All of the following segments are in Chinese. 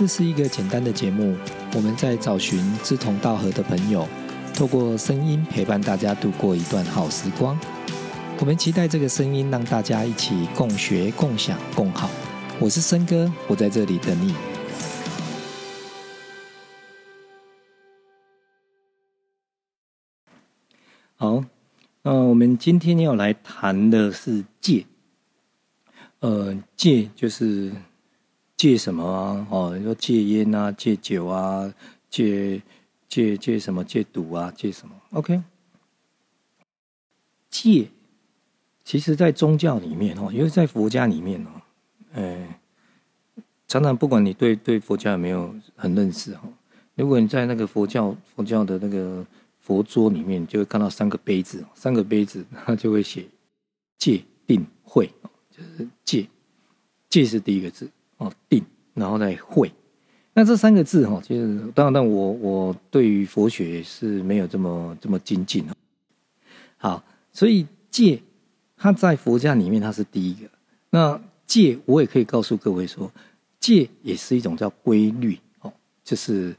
这是一个简单的节目，我们在找寻志同道合的朋友，透过声音陪伴大家度过一段好时光。我们期待这个声音让大家一起共学、共享、共好。我是森哥，我在这里等你。好，那我们今天要来谈的是戒。呃，戒就是戒什么啊？哦，你说戒烟啊，戒酒啊，戒戒戒什么？戒赌啊，戒什么？OK，戒，其实在宗教里面哦，因为在佛家里面哦，呃，常常不管你对对佛教有没有很认识哈，如果你在那个佛教佛教的那个。佛桌里面就会看到三个杯子，三个杯子，它就会写戒、定、慧，就是戒，戒是第一个字哦，定，然后再会。那这三个字哈，其实当然，我我对于佛学是没有这么这么精进哦。好，所以戒它在佛家里面它是第一个。那戒我也可以告诉各位说，戒也是一种叫规律哦，就是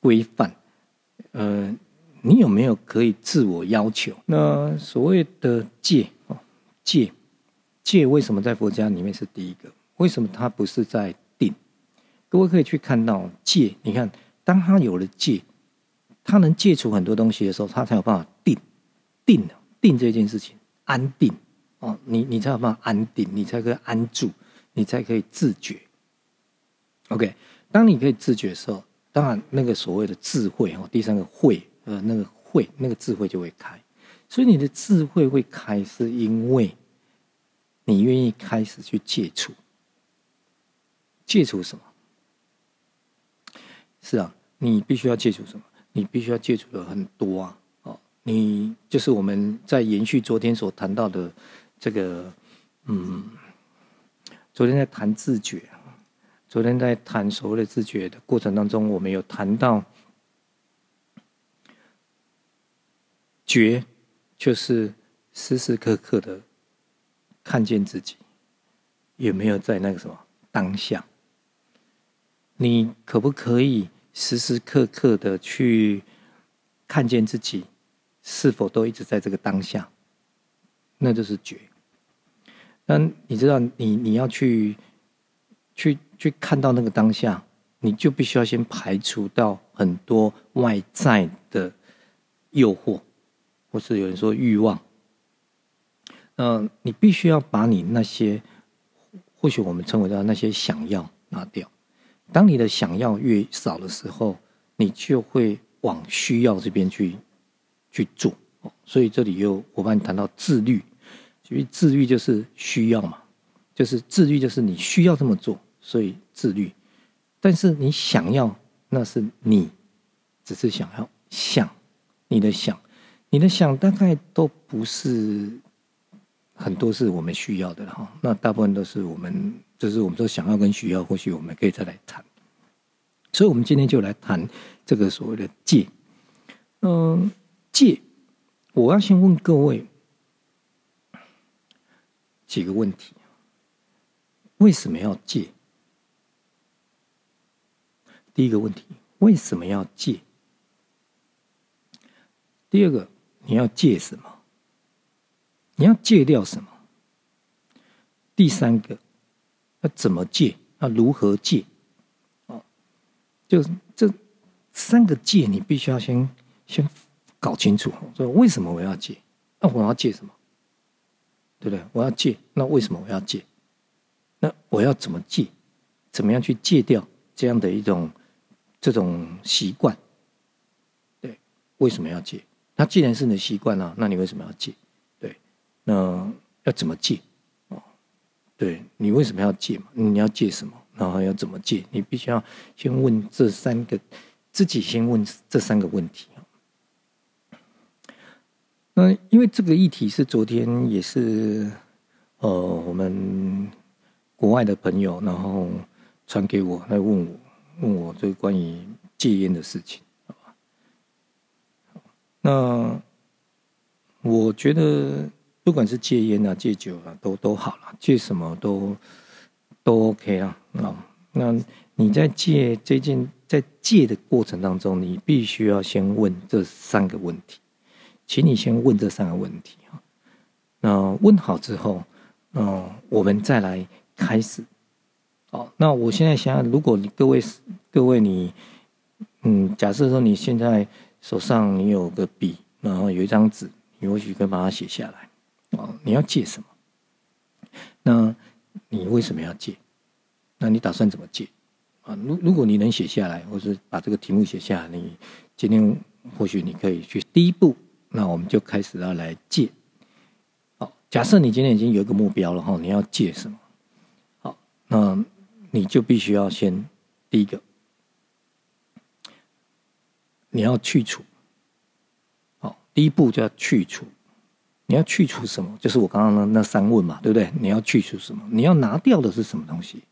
规范，呃。你有没有可以自我要求？那所谓的戒哦，戒戒为什么在佛家里面是第一个？为什么它不是在定？各位可以去看到戒，你看，当他有了戒，他能戒除很多东西的时候，他才有办法定定定这件事情，安定哦，你你才有办法安定，你才可以安住，你才可以自觉。OK，当你可以自觉的时候，当然那个所谓的智慧哦，第三个慧。呃，那个慧，那个智慧就会开，所以你的智慧会开，是因为你愿意开始去戒除，戒除什么？是啊，你必须要戒除什么？你必须要戒除的很多啊！哦，你就是我们在延续昨天所谈到的这个，嗯，昨天在谈自觉，昨天在谈所谓的自觉的过程当中，我们有谈到。觉就是时时刻刻的看见自己有没有在那个什么当下？你可不可以时时刻刻的去看见自己是否都一直在这个当下？那就是觉。那你知道，你你要去去去看到那个当下，你就必须要先排除到很多外在的诱惑。或是有人说欲望，嗯，你必须要把你那些，或许我们称为的那些想要拿掉。当你的想要越少的时候，你就会往需要这边去去做。所以这里又我帮你谈到自律，因为自律就是需要嘛，就是自律就是你需要这么做，所以自律。但是你想要，那是你只是想要想你的想。你的想大概都不是很多是我们需要的哈，那大部分都是我们，就是我们说想要跟需要，或许我们可以再来谈。所以，我们今天就来谈这个所谓的戒。嗯，戒，我要先问各位几个问题：为什么要戒？第一个问题，为什么要戒？第二个。你要戒什么？你要戒掉什么？第三个，要怎么戒？要如何戒？哦，就这三个戒，你必须要先先搞清楚。说为什么我要戒？那我要戒什么？对不对？我要戒，那为什么我要戒？那我要怎么戒？怎么样去戒掉这样的一种这种习惯？对，为什么要戒？那既然是你的习惯了，那你为什么要戒？那要怎么戒？哦，对你为什么要戒嘛？你要戒什么？然后要怎么戒？你必须要先问这三个，自己先问这三个问题那因为这个议题是昨天也是，呃，我们国外的朋友然后传给我来问我，问我这个关于戒烟的事情。那我觉得，不管是戒烟啊、戒酒啊，都都好了，戒什么都都 OK 啊。啊，那你在戒这件在戒的过程当中，你必须要先问这三个问题，请你先问这三个问题啊。那问好之后，嗯，我们再来开始。好，那我现在想，如果你各位各位你，嗯，假设说你现在手上你有个笔，然后有一张纸，你或许可以把它写下来。哦，你要借什么？那你为什么要借？那你打算怎么借？啊，如如果你能写下来，或是把这个题目写下来，你今天或许你可以去第一步，那我们就开始要来借。好，假设你今天已经有一个目标了哈，你要借什么？好，那你就必须要先第一个，你要去除。好，第一步就要去除。你要去除什么？就是我刚刚那那三问嘛，对不对？你要去除什么？你要拿掉的是什么东西？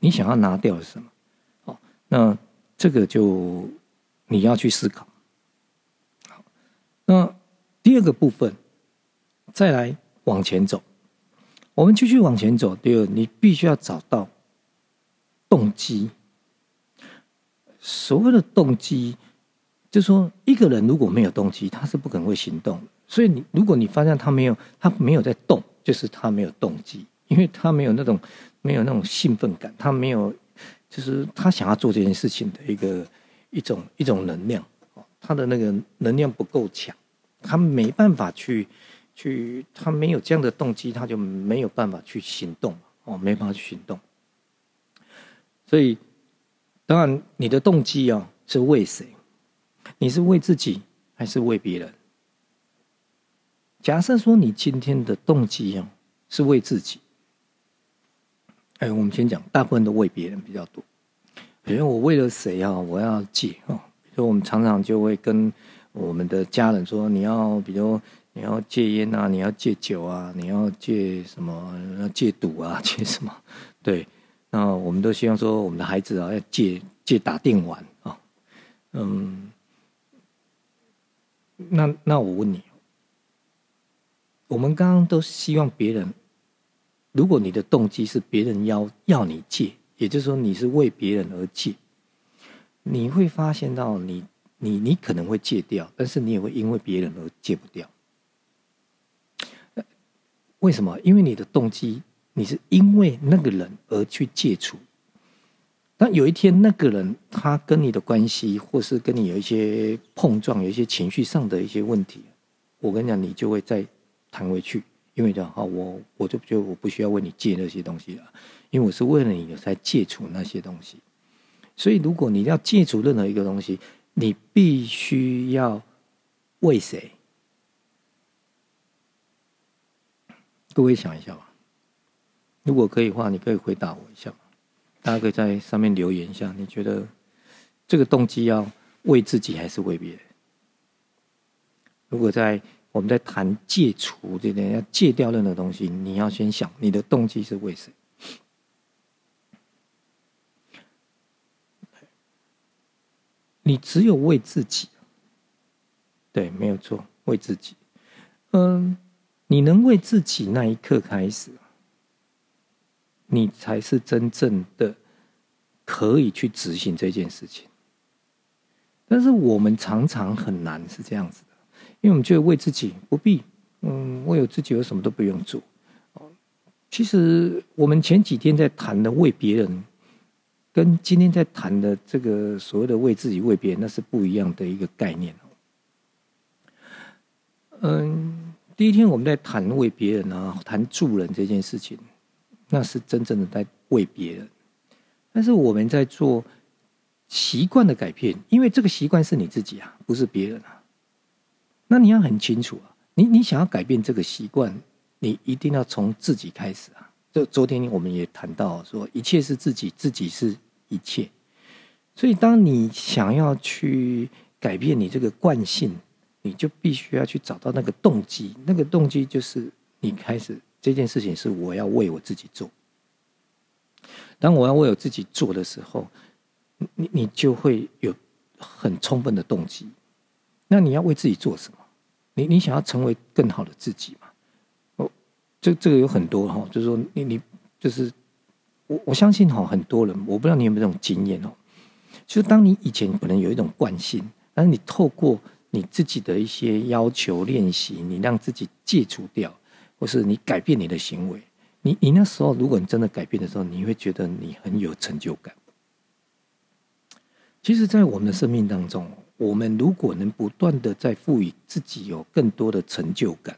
你想要拿掉的是什么？哦那这个就你要去思考。好，那第二个部分，再来往前走。我们继续往前走。第二，你必须要找到动机。所谓的动机，就说一个人如果没有动机，他是不可能会行动。所以，你如果你发现他没有，他没有在动，就是他没有动机，因为他没有那种没有那种兴奋感，他没有。就是他想要做这件事情的一个一种一种能量，他的那个能量不够强，他没办法去去，他没有这样的动机，他就没有办法去行动哦，没办法去行动。所以，当然你的动机啊是为谁？你是为自己还是为别人？假设说你今天的动机啊是为自己。哎，我们先讲，大部分都为别人比较多。比如我为了谁啊，我要戒啊。比如我们常常就会跟我们的家人说，你要，比如你要戒烟啊，你要戒酒啊，你要戒什么？戒赌啊，戒什么？对，那我们都希望说，我们的孩子啊，要戒戒打电玩啊。嗯，那那我问你，我们刚刚都希望别人。如果你的动机是别人要要你戒，也就是说你是为别人而戒，你会发现到你你你可能会戒掉，但是你也会因为别人而戒不掉。为什么？因为你的动机你是因为那个人而去戒除。当有一天那个人他跟你的关系，或是跟你有一些碰撞，有一些情绪上的一些问题，我跟你讲，你就会在弹回去。因为讲哈，我我就觉得我不需要为你借那些东西了，因为我是为了你才戒除那些东西。所以，如果你要戒除任何一个东西，你必须要为谁？各位想一下吧。如果可以的话，你可以回答我一下。大家可以在上面留言一下，你觉得这个动机要为自己还是为别人？如果在。我们在谈戒除这边，要戒掉任何东西，你要先想你的动机是为谁？你只有为自己，对，没有错，为自己。嗯，你能为自己那一刻开始，你才是真正的可以去执行这件事情。但是我们常常很难是这样子。因为我们觉得为自己不必，嗯，为有自己，有什么都不用做。其实我们前几天在谈的为别人，跟今天在谈的这个所谓的为自己、为别人，那是不一样的一个概念嗯，第一天我们在谈为别人啊，谈助人这件事情，那是真正的在为别人。但是我们在做习惯的改变，因为这个习惯是你自己啊，不是别人啊。那你要很清楚啊，你你想要改变这个习惯，你一定要从自己开始啊。就昨天我们也谈到说，一切是自己，自己是一切。所以，当你想要去改变你这个惯性，你就必须要去找到那个动机。那个动机就是你开始这件事情是我要为我自己做。当我要为我自己做的时候，你你就会有很充分的动机。那你要为自己做什么？你你想要成为更好的自己吗？哦，这这个有很多哈，就是说你你就是我我相信哈，很多人我不知道你有没有这种经验哦，就是当你以前可能有一种惯性，但是你透过你自己的一些要求练习，你让自己戒除掉，或是你改变你的行为，你你那时候如果你真的改变的时候，你会觉得你很有成就感。其实，在我们的生命当中，我们如果能不断的在赋予自己有更多的成就感，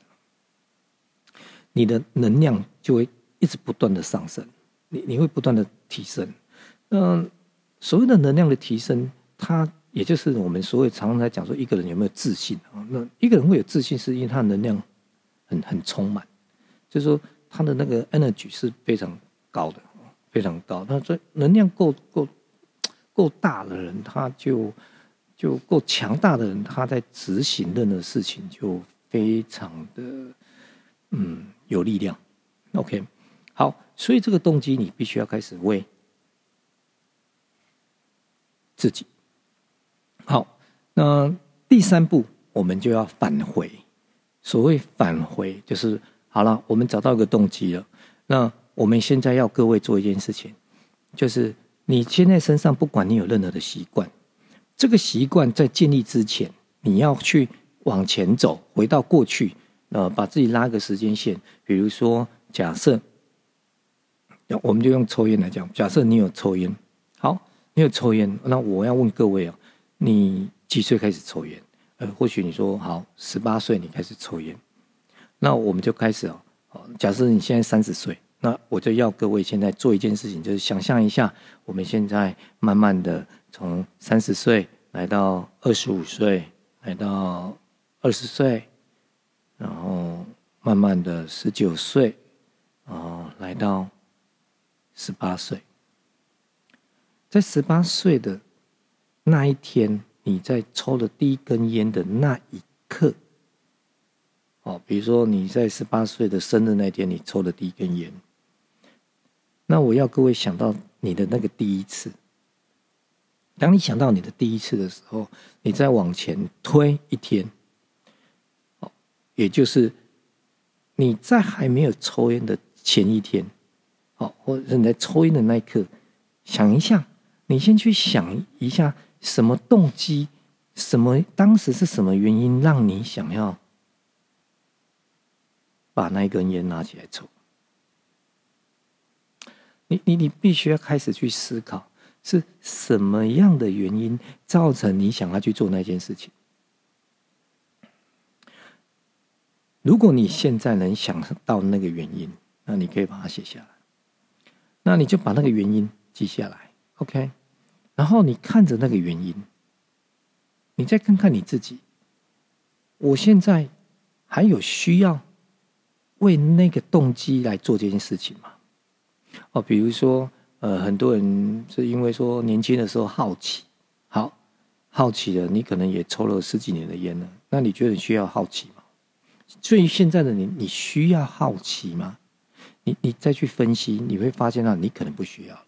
你的能量就会一直不断的上升。你你会不断的提升，嗯，所谓的能量的提升，它也就是我们所谓常常在讲说一个人有没有自信啊？那一个人会有自信，是因为他能量很很充满，就是说他的那个 energy 是非常高的，非常高。那这能量够够够大的人，他就就够强大的人，他在执行任何事情就非常的嗯有力量。OK。好，所以这个动机你必须要开始为自己。好，那第三步我们就要返回。所谓返回，就是好了，我们找到一个动机了。那我们现在要各位做一件事情，就是你现在身上不管你有任何的习惯，这个习惯在建立之前，你要去往前走，回到过去，呃，把自己拉个时间线。比如说，假设。我们就用抽烟来讲，假设你有抽烟，好，你有抽烟，那我要问各位啊，你几岁开始抽烟？呃，或许你说好，十八岁你开始抽烟，那我们就开始哦。假设你现在三十岁，那我就要各位现在做一件事情，就是想象一下，我们现在慢慢的从三十岁来到二十五岁，来到二十岁，然后慢慢的十九岁，啊，来到。十八岁，在十八岁的那一天，你在抽了第一根烟的那一刻，哦，比如说你在十八岁的生日那天，你抽了第一根烟，那我要各位想到你的那个第一次。当你想到你的第一次的时候，你再往前推一天，哦，也就是你在还没有抽烟的前一天。好，或者你在抽烟的那一刻，想一下，你先去想一下，什么动机，什么当时是什么原因让你想要把那一根烟拿起来抽？你你你必须要开始去思考，是什么样的原因造成你想要去做那件事情？如果你现在能想到那个原因，那你可以把它写下来。那你就把那个原因记下来，OK，然后你看着那个原因，你再看看你自己，我现在还有需要为那个动机来做这件事情吗？哦，比如说，呃，很多人是因为说年轻的时候好奇，好好奇了，你可能也抽了十几年的烟了，那你觉得你需要好奇吗？所以现在的你，你需要好奇吗？你你再去分析，你会发现到你可能不需要，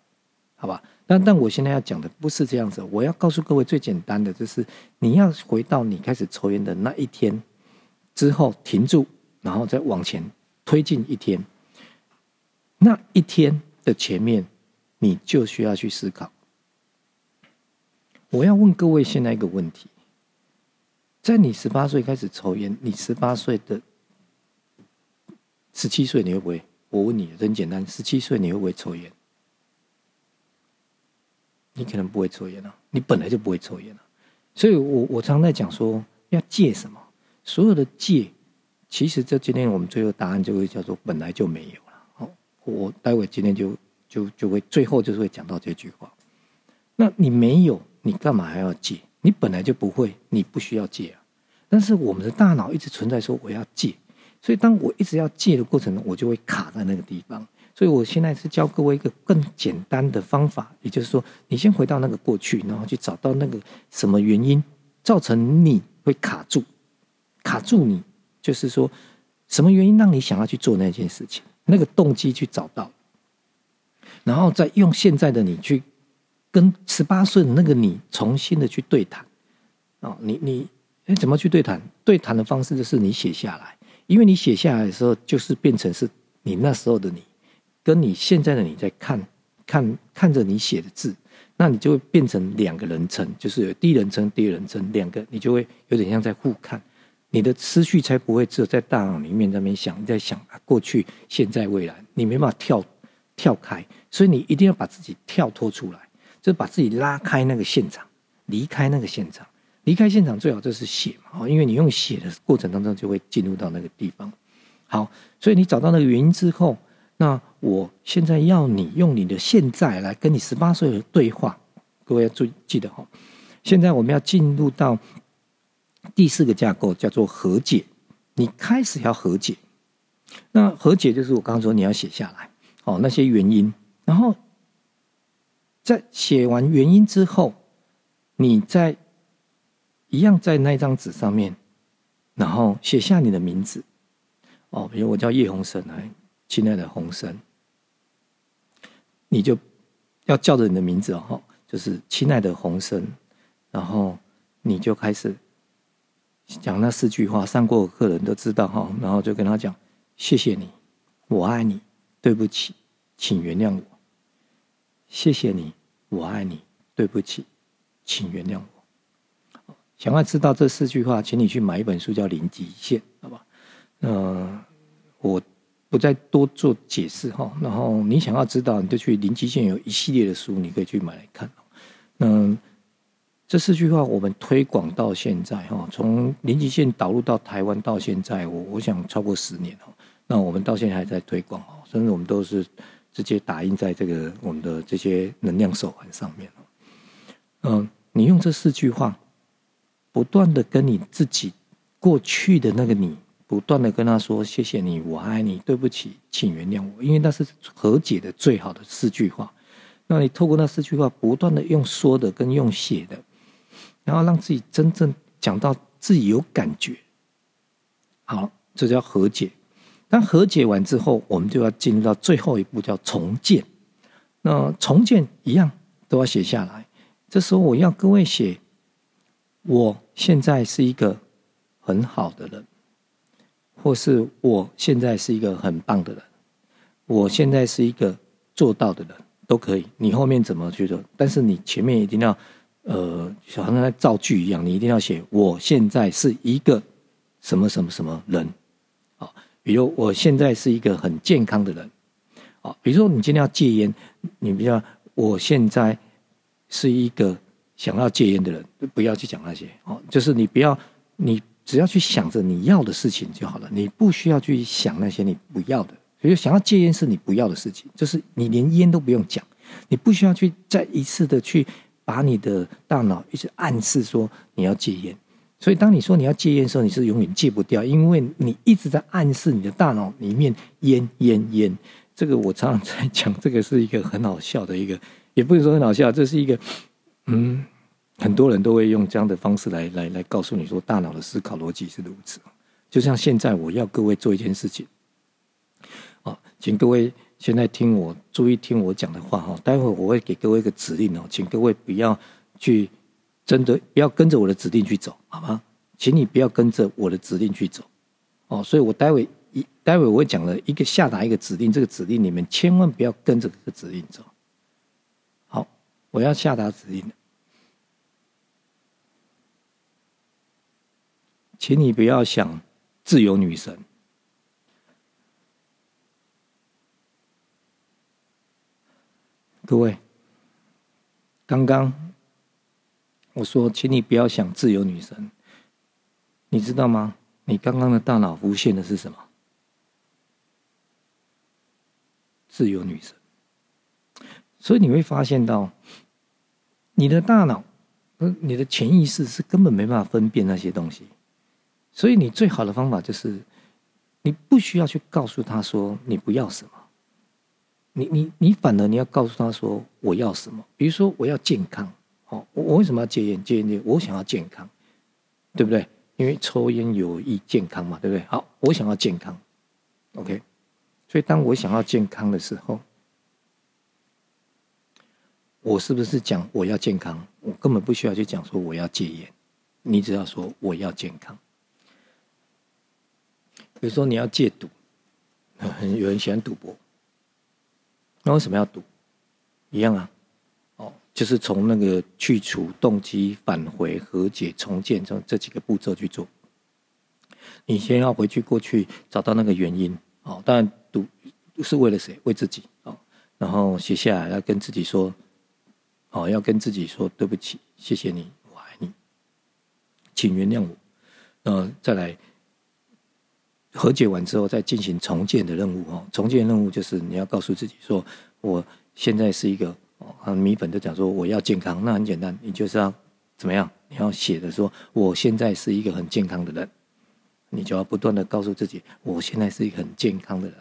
好吧？但但我现在要讲的不是这样子，我要告诉各位最简单的就是，你要回到你开始抽烟的那一天之后停住，然后再往前推进一天，那一天的前面你就需要去思考。我要问各位现在一个问题：在你十八岁开始抽烟，你十八岁的十七岁你会不会？我问你，很简单，十七岁你会不会抽烟？你可能不会抽烟啊，你本来就不会抽烟啊。所以我我常在讲说，要戒什么？所有的戒，其实这今天我们最后答案就会叫做本来就没有。我待会今天就就就会最后就是会讲到这句话。那你没有，你干嘛还要戒？你本来就不会，你不需要戒啊。但是我们的大脑一直存在说我要戒。所以，当我一直要戒的过程中，我就会卡在那个地方。所以我现在是教各位一个更简单的方法，也就是说，你先回到那个过去，然后去找到那个什么原因造成你会卡住，卡住你，就是说什么原因让你想要去做那件事情，那个动机去找到，然后再用现在的你去跟十八岁的那个你重新的去对谈。哦，你你哎，怎么去对谈？对谈的方式就是你写下来。因为你写下来的时候，就是变成是你那时候的你，跟你现在的你在看看看着你写的字，那你就会变成两个人称，就是有第一人称、第二人称两个，你就会有点像在互看，你的思绪才不会只有在大脑里面在那边想，在想过去、现在、未来，你没办法跳跳开，所以你一定要把自己跳脱出来，就是把自己拉开那个现场，离开那个现场。离开现场最好就是写嘛，因为你用写的过程当中就会进入到那个地方。好，所以你找到那个原因之后，那我现在要你用你的现在来跟你十八岁的对话。各位要注意记得哈，现在我们要进入到第四个架构，叫做和解。你开始要和解，那和解就是我刚刚说你要写下来，哦那些原因，然后在写完原因之后，你在。一样在那张纸上面，然后写下你的名字，哦，比如我叫叶鸿生，来，亲爱的鸿生，你就要叫着你的名字哦，就是亲爱的鸿生，然后你就开始讲那四句话，上过课的人都知道哈，然后就跟他讲，谢谢你，我爱你，对不起，请原谅我，谢谢你，我爱你，对不起，请原谅我。想要知道这四句话，请你去买一本书，叫《零极限》，好吧？那我不再多做解释哈。然后你想要知道，你就去《零极限》有一系列的书，你可以去买来看。那这四句话我们推广到现在哈，从《零极限》导入到台湾到现在，我我想超过十年了。那我们到现在还在推广哦，甚至我们都是直接打印在这个我们的这些能量手环上面。嗯，你用这四句话。不断的跟你自己过去的那个你，不断的跟他说：“谢谢你，我爱你，对不起，请原谅我。”因为那是和解的最好的四句话。那你透过那四句话，不断的用说的跟用写的，然后让自己真正讲到自己有感觉。好，这叫和解。当和解完之后，我们就要进入到最后一步，叫重建。那重建一样都要写下来。这时候我要各位写。我现在是一个很好的人，或是我现在是一个很棒的人，我现在是一个做到的人，都可以。你后面怎么去做？但是你前面一定要，呃，好像在造句一样，你一定要写我现在是一个什么什么什么人。啊，比如我现在是一个很健康的人。啊，比如说你今天要戒烟，你比较我现在是一个。想要戒烟的人，不要去讲那些哦，就是你不要，你只要去想着你要的事情就好了，你不需要去想那些你不要的。比如想要戒烟是你不要的事情，就是你连烟都不用讲，你不需要去再一次的去把你的大脑一直暗示说你要戒烟。所以当你说你要戒烟的时候，你是永远戒不掉，因为你一直在暗示你的大脑里面烟烟烟。这个我常常在讲，这个是一个很好笑的一个，也不是说很好笑，这是一个。嗯，很多人都会用这样的方式来来来告诉你说，大脑的思考逻辑是如此。就像现在，我要各位做一件事情，啊，请各位现在听我，注意听我讲的话哈。待会我会给各位一个指令哦，请各位不要去真的不要跟着我的指令去走，好吗？请你不要跟着我的指令去走，哦。所以我待会一待会我会讲了一个下达一个指令，这个指令你们千万不要跟着这个指令走。好，我要下达指令请你不要想自由女神，各位，刚刚我说，请你不要想自由女神，你知道吗？你刚刚的大脑浮现的是什么？自由女神，所以你会发现到，你的大脑，你的潜意识是根本没办法分辨那些东西。所以，你最好的方法就是，你不需要去告诉他说你不要什么，你你你反而你要告诉他说我要什么。比如说，我要健康，哦，我为什么要戒烟？戒烟，我想要健康，对不对？因为抽烟有益健康嘛，对不对？好，我想要健康，OK。所以，当我想要健康的时候，我是不是讲我要健康？我根本不需要去讲说我要戒烟，你只要说我要健康。比如说你要戒赌，有人喜欢赌博，那为什么要赌？一样啊，哦，就是从那个去除动机、返回、和解、重建这这几个步骤去做。你先要回去过去找到那个原因，哦，当然赌是为了谁？为自己哦，然后写下来，要跟自己说，哦，要跟自己说对不起，谢谢你，我爱你，请原谅我。呃，再来和解完之后，再进行重建的任务哦。重建任务就是你要告诉自己说，我现在是一个哦，米粉都讲说我要健康，那很简单，你就是要怎么样？你要写的说，我现在是一个很健康的人。你就要不断的告诉自己，我现在是一个很健康的人。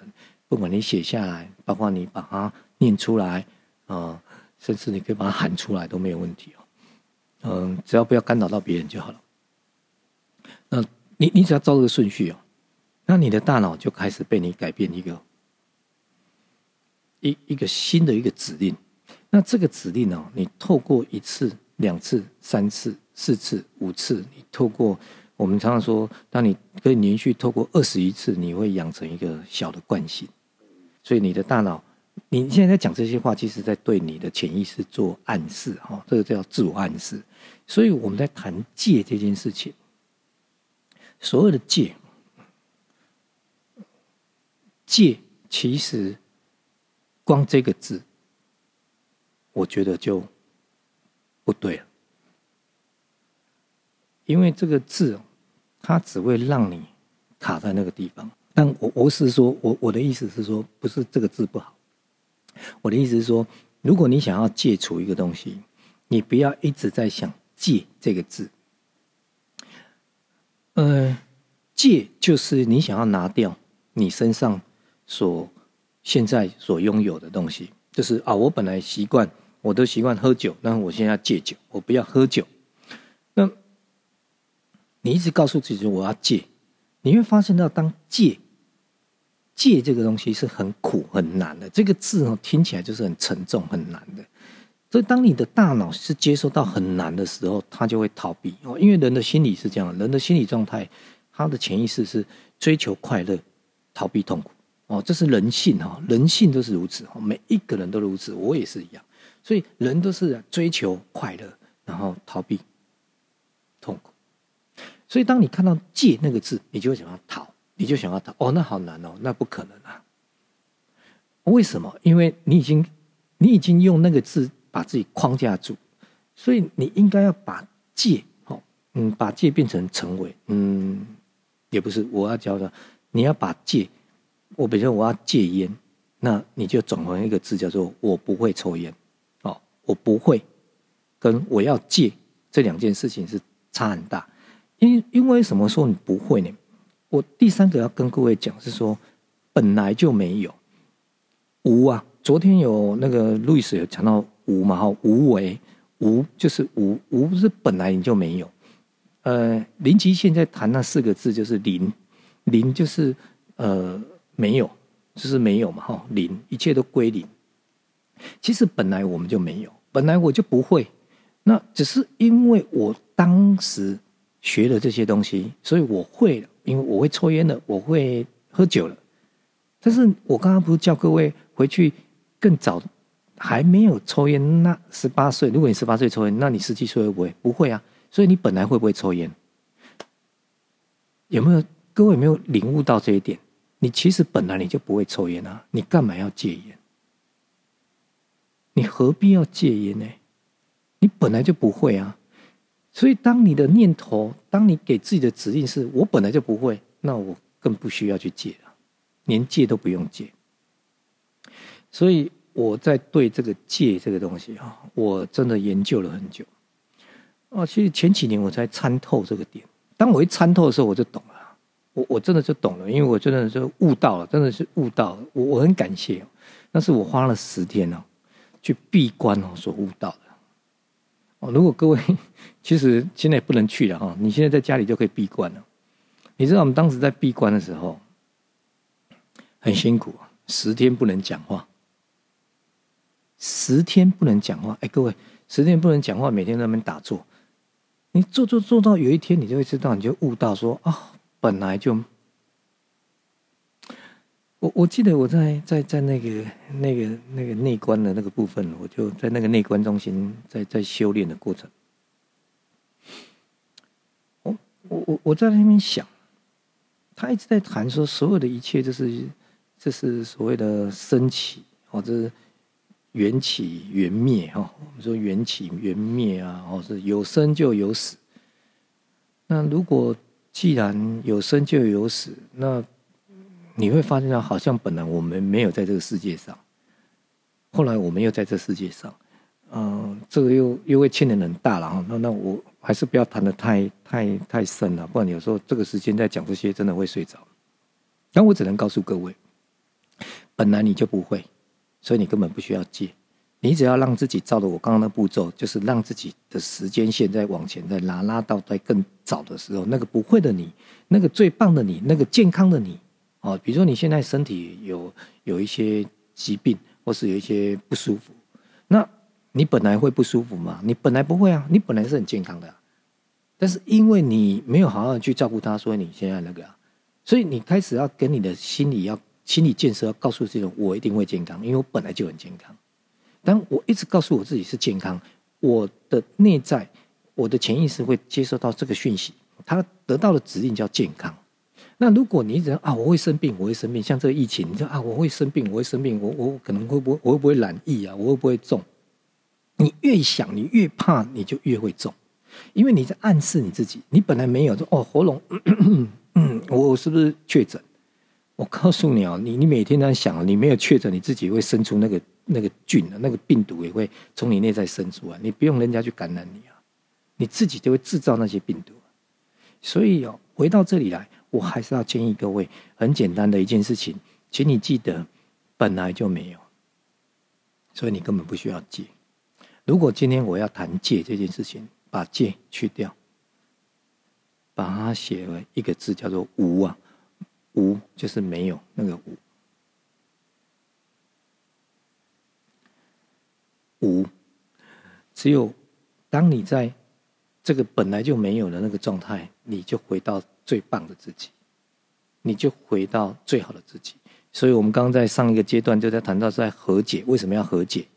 不管你写下来，包括你把它念出来，啊，甚至你可以把它喊出来都没有问题哦。嗯，只要不要干扰到别人就好了。那你你只要照这个顺序哦，那你的大脑就开始被你改变一个一一个新的一个指令。那这个指令呢，你透过一次、两次、三次、四次、五次，你透过。我们常常说，当你可以连续透过二十一次，你会养成一个小的惯性。所以你的大脑，你现在在讲这些话，其实在对你的潜意识做暗示，哈，这个叫自我暗示。所以我们在谈戒这件事情，所有的戒，戒其实光这个字，我觉得就不对了，因为这个字。它只会让你卡在那个地方，但我我是说，我我的意思是说，不是这个字不好，我的意思是说，如果你想要戒除一个东西，你不要一直在想“戒”这个字，呃，戒就是你想要拿掉你身上所现在所拥有的东西，就是啊，我本来习惯，我都习惯喝酒，那我现在戒酒，我不要喝酒。那你一直告诉自己我要戒，你会发现到当戒戒这个东西是很苦很难的。这个字哦听起来就是很沉重很难的。所以当你的大脑是接受到很难的时候，他就会逃避哦。因为人的心理是这样，人的心理状态，他的潜意识是追求快乐，逃避痛苦哦。这是人性哈，人性都是如此哈，每一个人都如此，我也是一样。所以人都是追求快乐，然后逃避痛苦。所以，当你看到“戒”那个字，你就想要逃，你就想要逃。哦，那好难哦，那不可能啊！为什么？因为你已经，你已经用那个字把自己框架住，所以你应该要把“戒”哦，嗯，把“戒”变成“成为”，嗯，也不是。我要教的，你要把“戒”，我比如说我要戒烟，那你就转换一个字，叫做“我不会抽烟”。哦，我不会，跟我要戒这两件事情是差很大。因因为什么说你不会呢？我第三个要跟各位讲是说，本来就没有无啊。昨天有那个路易斯有讲到无嘛，哈，无为无就是无无是本来你就没有。呃，林奇现在谈那四个字就是零，零就是呃没有，就是没有嘛，哈，零一切都归零。其实本来我们就没有，本来我就不会，那只是因为我当时。学了这些东西，所以我会了，因为我会抽烟了，我会喝酒了。但是我刚刚不是叫各位回去更早，还没有抽烟，那十八岁，如果你十八岁抽烟，那你十七岁会不会？不会啊。所以你本来会不会抽烟？有没有各位有没有领悟到这一点？你其实本来你就不会抽烟啊，你干嘛要戒烟？你何必要戒烟呢？你本来就不会啊。所以，当你的念头，当你给自己的指令是“我本来就不会”，那我更不需要去戒了，连戒都不用戒。所以我在对这个戒这个东西啊，我真的研究了很久。啊，其实前几年我才参透这个点。当我一参透的时候，我就懂了。我我真的就懂了，因为我真的就悟到了，真的是悟到了。我我很感谢，那是我花了十天哦，去闭关哦所悟到的。哦，如果各位其实现在不能去了哈，你现在在家里就可以闭关了。你知道我们当时在闭关的时候很辛苦，十天不能讲话，十天不能讲话。哎，各位，十天不能讲话，每天在那边打坐，你做做做到有一天，你就会知道，你就悟到说啊，本来就我我记得我在在在那个那个那个内观的那个部分，我就在那个内观中心在在修炼的过程。我我我我在那边想，他一直在谈说，所有的一切就是这是所谓的升起，或者是缘起缘灭哈。我们说缘起缘灭啊，或是有生就有死。那如果既然有生就有死，那你会发现，好像本来我们没有在这个世界上，后来我们又在这世界上，嗯，这个又又会牵连很大了哈。那那我还是不要谈的太太太深了，不然有时候这个时间在讲这些，真的会睡着。但我只能告诉各位，本来你就不会，所以你根本不需要戒。你只要让自己照着我刚刚的步骤，就是让自己的时间线在往前再拉，拉到在更早的时候，那个不会的你，那个最棒的你，那个健康的你，哦，比如说你现在身体有有一些疾病，或是有一些不舒服，那你本来会不舒服吗？你本来不会啊，你本来是很健康的，但是因为你没有好好去照顾他，所以你现在那个，所以你开始要跟你的心理要心理建设，要告诉这种我一定会健康，因为我本来就很健康。但我一直告诉我自己是健康，我的内在，我的潜意识会接收到这个讯息，他得到的指令叫健康。那如果你一直啊，我会生病，我会生病，像这个疫情，你说啊，我会生病，我会生病，我我可能会不会，我会不会染疫啊？我会不会中？你越想，你越怕，你就越会中，因为你在暗示你自己，你本来没有说哦，喉咙，嗯，我是不是确诊？我告诉你哦，你你每天在想，你没有确诊，你自己会生出那个。那个菌啊，那个病毒也会从你内在生出来，你不用人家去感染你啊，你自己就会制造那些病毒。所以哦，回到这里来，我还是要建议各位很简单的一件事情，请你记得，本来就没有，所以你根本不需要戒。如果今天我要谈戒这件事情，把戒去掉，把它写为一个字，叫做无啊，无就是没有那个无。无，只有当你在这个本来就没有的那个状态，你就回到最棒的自己，你就回到最好的自己。所以，我们刚刚在上一个阶段就在谈到在和解，为什么要和解？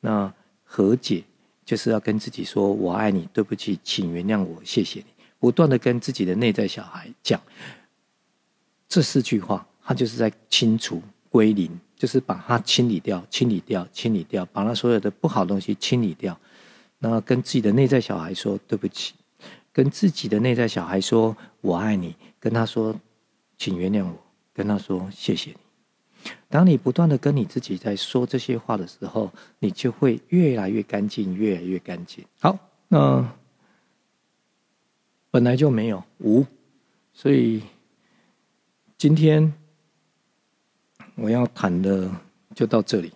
那和解就是要跟自己说：“我爱你，对不起，请原谅我，谢谢你。”不断的跟自己的内在小孩讲这四句话，他就是在清除归零。就是把它清理掉，清理掉，清理掉，把它所有的不好的东西清理掉。那跟自己的内在小孩说对不起，跟自己的内在小孩说我爱你，跟他说请原谅我，跟他说谢谢你。当你不断的跟你自己在说这些话的时候，你就会越来越干净，越来越干净。好，那本来就没有无，所以今天。我要谈的就到这里。